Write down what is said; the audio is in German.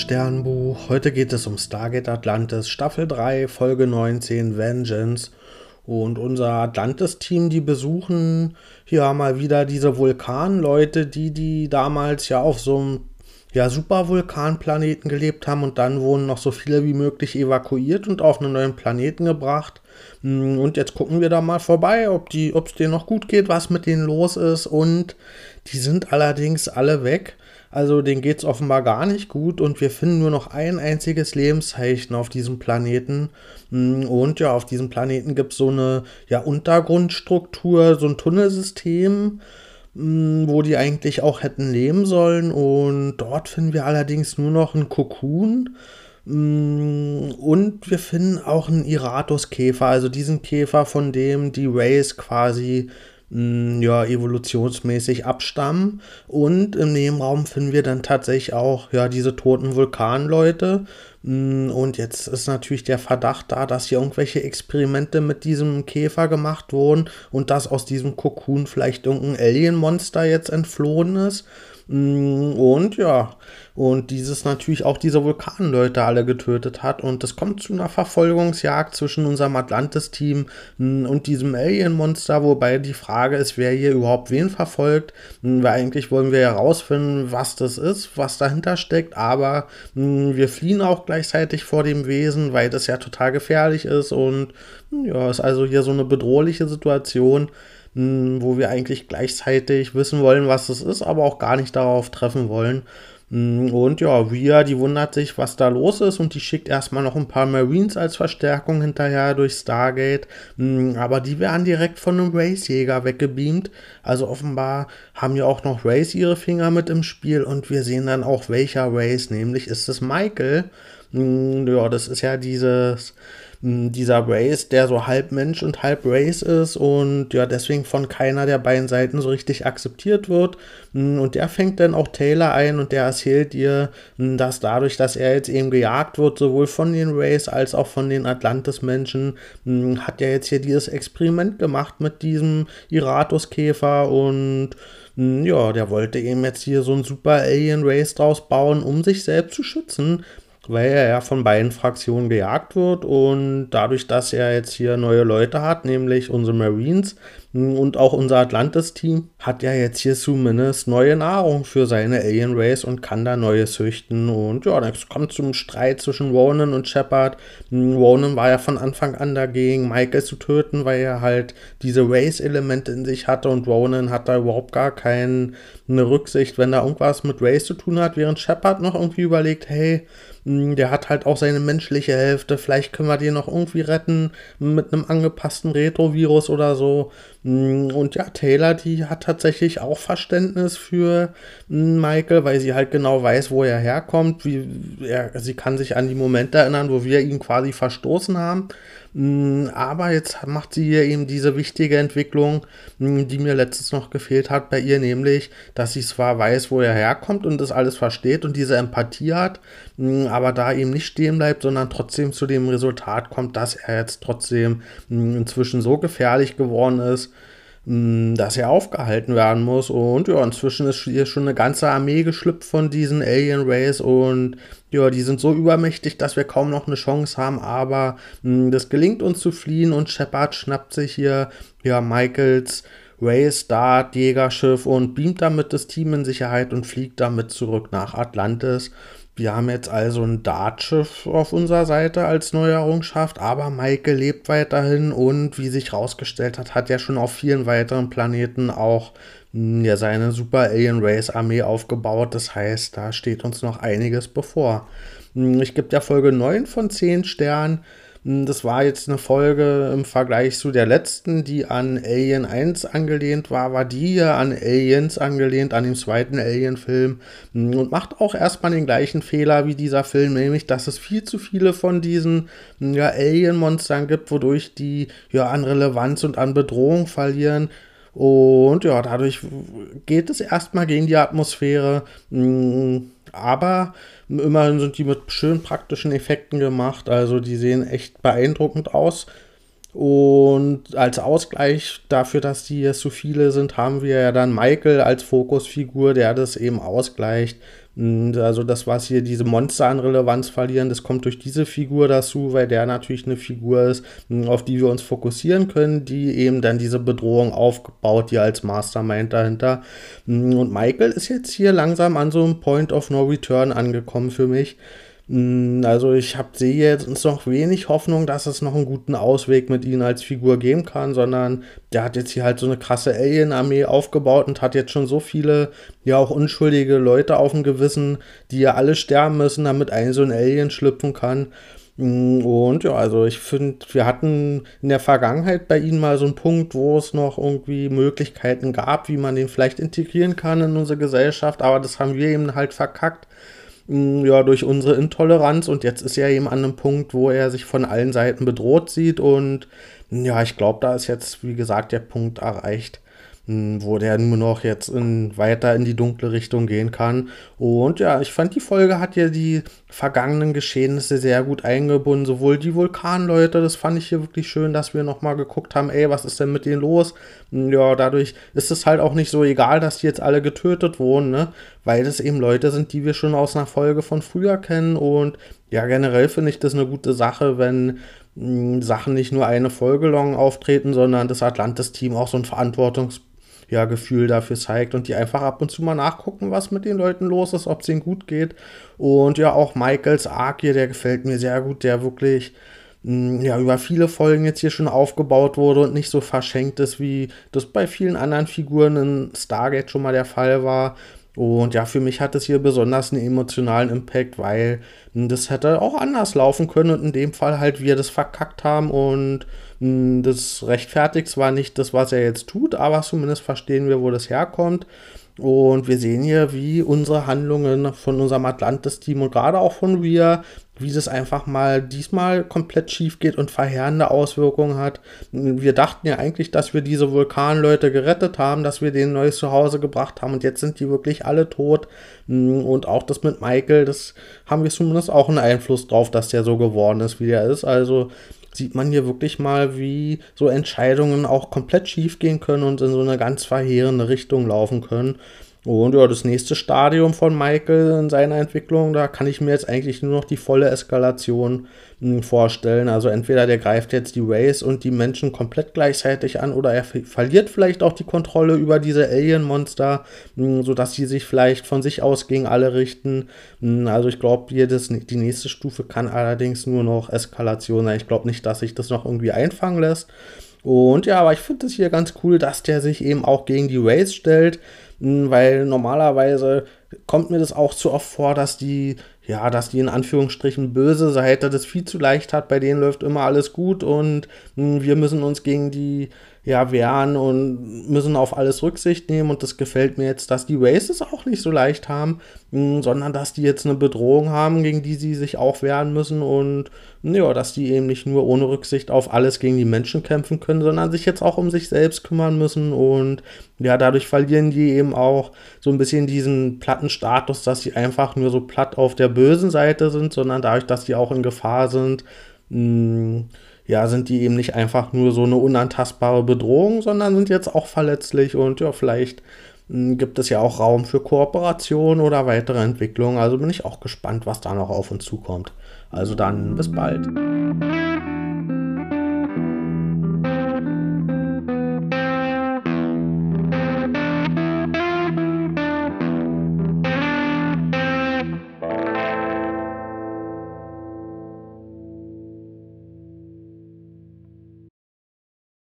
Sternbuch. Heute geht es um Stargate Atlantis, Staffel 3, Folge 19, Vengeance. Und unser Atlantis-Team, die besuchen hier mal wieder diese Vulkanleute, die die damals ja auf so einem ja, Supervulkanplaneten gelebt haben und dann wurden noch so viele wie möglich evakuiert und auf einen neuen Planeten gebracht. Hm, und jetzt gucken wir da mal vorbei, ob es denen noch gut geht, was mit denen los ist. Und die sind allerdings alle weg. Also denen geht es offenbar gar nicht gut und wir finden nur noch ein einziges Lebenszeichen auf diesem Planeten. Mm, und ja, auf diesem Planeten gibt es so eine ja, Untergrundstruktur, so ein Tunnelsystem, mm, wo die eigentlich auch hätten leben sollen. Und dort finden wir allerdings nur noch einen Kokon. Mm, und wir finden auch einen Iratus-Käfer, also diesen Käfer, von dem die Rays quasi ja, evolutionsmäßig abstammen. Und im Nebenraum finden wir dann tatsächlich auch ja, diese toten Vulkanleute. Mm, und jetzt ist natürlich der Verdacht da, dass hier irgendwelche Experimente mit diesem Käfer gemacht wurden und dass aus diesem Kokon vielleicht irgendein Alien-Monster jetzt entflohen ist. Mm, und ja, und dieses natürlich auch diese Vulkanleute alle getötet hat. Und es kommt zu einer Verfolgungsjagd zwischen unserem Atlantis-Team mm, und diesem Alien-Monster, wobei die Frage ist, wer hier überhaupt wen verfolgt. Mm, weil eigentlich wollen wir herausfinden, was das ist, was dahinter steckt, aber wir fliehen auch gleichzeitig vor dem Wesen, weil das ja total gefährlich ist und ja, ist also hier so eine bedrohliche Situation wo wir eigentlich gleichzeitig wissen wollen, was es ist, aber auch gar nicht darauf treffen wollen. Und ja, Ria, die wundert sich, was da los ist und die schickt erstmal noch ein paar Marines als Verstärkung hinterher durch Stargate. Aber die werden direkt von einem Race-Jäger weggebeamt. Also offenbar haben ja auch noch Race ihre Finger mit im Spiel und wir sehen dann auch welcher Race, nämlich ist es Michael. Ja, das ist ja dieses dieser Race, der so halb Mensch und halb Race ist und ja, deswegen von keiner der beiden Seiten so richtig akzeptiert wird. Und der fängt dann auch Taylor ein und der erzählt ihr, dass dadurch, dass er jetzt eben gejagt wird, sowohl von den Race als auch von den Atlantis-Menschen, hat er jetzt hier dieses Experiment gemacht mit diesem Iratus-Käfer und ja, der wollte eben jetzt hier so ein super Alien Race draus bauen, um sich selbst zu schützen weil er ja von beiden Fraktionen gejagt wird und dadurch, dass er jetzt hier neue Leute hat, nämlich unsere Marines, und auch unser Atlantis-Team hat ja jetzt hier zumindest neue Nahrung für seine Alien Race und kann da neue züchten. Und ja, dann kommt zum Streit zwischen Ronan und Shepard. Ronan war ja von Anfang an dagegen, Michael zu töten, weil er halt diese Race-Elemente in sich hatte und Ronan hat da überhaupt gar keine Rücksicht, wenn da irgendwas mit Race zu tun hat, während Shepard noch irgendwie überlegt, hey, der hat halt auch seine menschliche Hälfte, vielleicht können wir den noch irgendwie retten mit einem angepassten Retrovirus oder so. Mm, und ja, Taylor, die hat tatsächlich auch Verständnis für mm, Michael, weil sie halt genau weiß, wo er herkommt. Wie er, sie kann sich an die Momente erinnern, wo wir ihn quasi verstoßen haben. Mm, aber jetzt macht sie hier eben diese wichtige Entwicklung, die mir letztens noch gefehlt hat bei ihr, nämlich, dass sie zwar weiß, wo er herkommt und das alles versteht und diese Empathie hat, aber da eben nicht stehen bleibt, sondern trotzdem zu dem Resultat kommt, dass er jetzt trotzdem inzwischen so gefährlich geworden ist, dass er aufgehalten werden muss. Und ja, inzwischen ist hier schon eine ganze Armee geschlüpft von diesen Alien Rays und ja, die sind so übermächtig, dass wir kaum noch eine Chance haben, aber mh, das gelingt uns zu fliehen und Shepard schnappt sich hier ja Michaels Rays Dart Jägerschiff und beamt damit das Team in Sicherheit und fliegt damit zurück nach Atlantis. Wir haben jetzt also ein Dartschiff auf unserer Seite als neue aber Maike lebt weiterhin und wie sich herausgestellt hat, hat er schon auf vielen weiteren Planeten auch hm, ja, seine Super Alien Race Armee aufgebaut. Das heißt, da steht uns noch einiges bevor. Hm, ich gebe der Folge 9 von 10 Sternen. Hm, das war jetzt eine Folge im Vergleich zu der letzten, die an Alien 1 angelehnt war, war die ja an Aliens angelehnt, an dem zweiten Alien-Film hm, und macht auch erstmal den gleichen Fehler wie dieser Film, nämlich, dass es viel zu viele von diesen hm, ja, Alien-Monstern gibt, wodurch die ja an Relevanz und an Bedrohung verlieren. Und ja, dadurch geht es erstmal gegen die Atmosphäre. Aber immerhin sind die mit schön praktischen Effekten gemacht. Also die sehen echt beeindruckend aus. Und als Ausgleich dafür, dass die jetzt so viele sind, haben wir ja dann Michael als Fokusfigur, der das eben ausgleicht. Also das, was hier diese Monster an Relevanz verlieren, das kommt durch diese Figur dazu, weil der natürlich eine Figur ist, auf die wir uns fokussieren können, die eben dann diese Bedrohung aufbaut, die als Mastermind dahinter. Und Michael ist jetzt hier langsam an so einem Point of No Return angekommen für mich. Hm, also ich habe sehe jetzt noch wenig Hoffnung, dass es noch einen guten Ausweg mit ihm als Figur geben kann, sondern der hat jetzt hier halt so eine krasse Alien-Armee aufgebaut und hat jetzt schon so viele, ja auch unschuldige Leute auf dem Gewissen, die ja alle sterben müssen, damit ein so ein Alien schlüpfen kann. Hm, und ja, also ich finde, wir hatten in der Vergangenheit bei ihnen mal so einen Punkt, wo es noch irgendwie Möglichkeiten gab, wie man den vielleicht integrieren kann in unsere Gesellschaft, aber das haben wir eben halt verkackt ja, durch unsere Intoleranz. Und jetzt ist er eben an einem Punkt, wo er sich von allen Seiten bedroht sieht. Und ja, ich glaube, da ist jetzt, wie gesagt, der Punkt erreicht, wo der nur noch jetzt in, weiter in die dunkle Richtung gehen kann. Und ja, ich fand, die Folge hat ja die vergangenen Geschehnisse sehr gut eingebunden. Sowohl die Vulkanleute, das fand ich hier wirklich schön, dass wir nochmal geguckt haben, ey, was ist denn mit denen los? Hm, ja, dadurch ist es halt auch nicht so egal, dass die jetzt alle getötet wurden, ne? Weil das eben Leute sind, die wir schon aus einer Folge von früher kennen. Und ja, generell finde ich das eine gute Sache, wenn hm, Sachen nicht nur eine Folge lang auftreten, sondern das Atlantis-Team auch so ein Verantwortungs ja, Gefühl dafür zeigt und die einfach ab und zu mal nachgucken, was mit den Leuten los ist, ob es ihnen gut geht. Und ja, auch Michaels Arc hier, der gefällt mir sehr gut, der wirklich mm, ja, über viele Folgen jetzt hier schon aufgebaut wurde und nicht so verschenkt ist, wie das bei vielen anderen Figuren in Stargate schon mal der Fall war. Und ja, für mich hat es hier besonders einen emotionalen Impact, weil das hätte auch anders laufen können und in dem Fall halt wir das verkackt haben und hm, das rechtfertigt zwar nicht das, was er jetzt tut, aber zumindest verstehen wir, wo das herkommt. Und wir sehen hier, wie unsere Handlungen von unserem Atlantis-Team und gerade auch von wir, wie das einfach mal diesmal komplett schief geht und verheerende Auswirkungen hat. Wir dachten ja eigentlich, dass wir diese Vulkanleute gerettet haben, dass wir denen neues Zuhause gebracht haben und jetzt sind die wirklich alle tot. Und auch das mit Michael, das haben wir zumindest auch einen Einfluss drauf, dass der so geworden ist, wie der ist. Also sieht man hier wirklich mal, wie so Entscheidungen auch komplett schief gehen können und in so eine ganz verheerende Richtung laufen können. Und ja, das nächste Stadium von Michael in seiner Entwicklung, da kann ich mir jetzt eigentlich nur noch die volle Eskalation hm, vorstellen. Also entweder der greift jetzt die Race und die Menschen komplett gleichzeitig an oder er verliert vielleicht auch die Kontrolle über diese Alien-Monster, hm, sodass sie sich vielleicht von sich aus gegen alle richten. Hm, also ich glaube, die nächste Stufe kann allerdings nur noch Eskalation sein. Ich glaube nicht, dass sich das noch irgendwie einfangen lässt. Und ja, aber ich finde es hier ganz cool, dass der sich eben auch gegen die Race stellt, weil normalerweise kommt mir das auch zu oft vor, dass die, ja, dass die in Anführungsstrichen böse Seite das viel zu leicht hat, bei denen läuft immer alles gut und wir müssen uns gegen die ja, wehren und müssen auf alles Rücksicht nehmen. Und das gefällt mir jetzt, dass die Races auch nicht so leicht haben, mh, hm, sondern dass die jetzt eine Bedrohung haben, gegen die sie sich auch wehren müssen und ja, dass die eben nicht nur ohne Rücksicht auf alles gegen die Menschen kämpfen können, sondern sich jetzt auch um sich selbst kümmern müssen. Und ja, dadurch verlieren die eben auch so ein bisschen diesen platten Status, dass sie einfach nur so platt auf der bösen Seite sind, sondern dadurch, dass sie auch in Gefahr sind, mh, hm, ja, sind die eben nicht einfach nur so eine unantastbare Bedrohung, sondern sind jetzt auch verletzlich und ja, vielleicht mh, hm, gibt es ja auch Raum für Kooperation oder weitere Entwicklung. Also bin ich auch gespannt, was da noch auf uns zukommt. Also dann bis bald.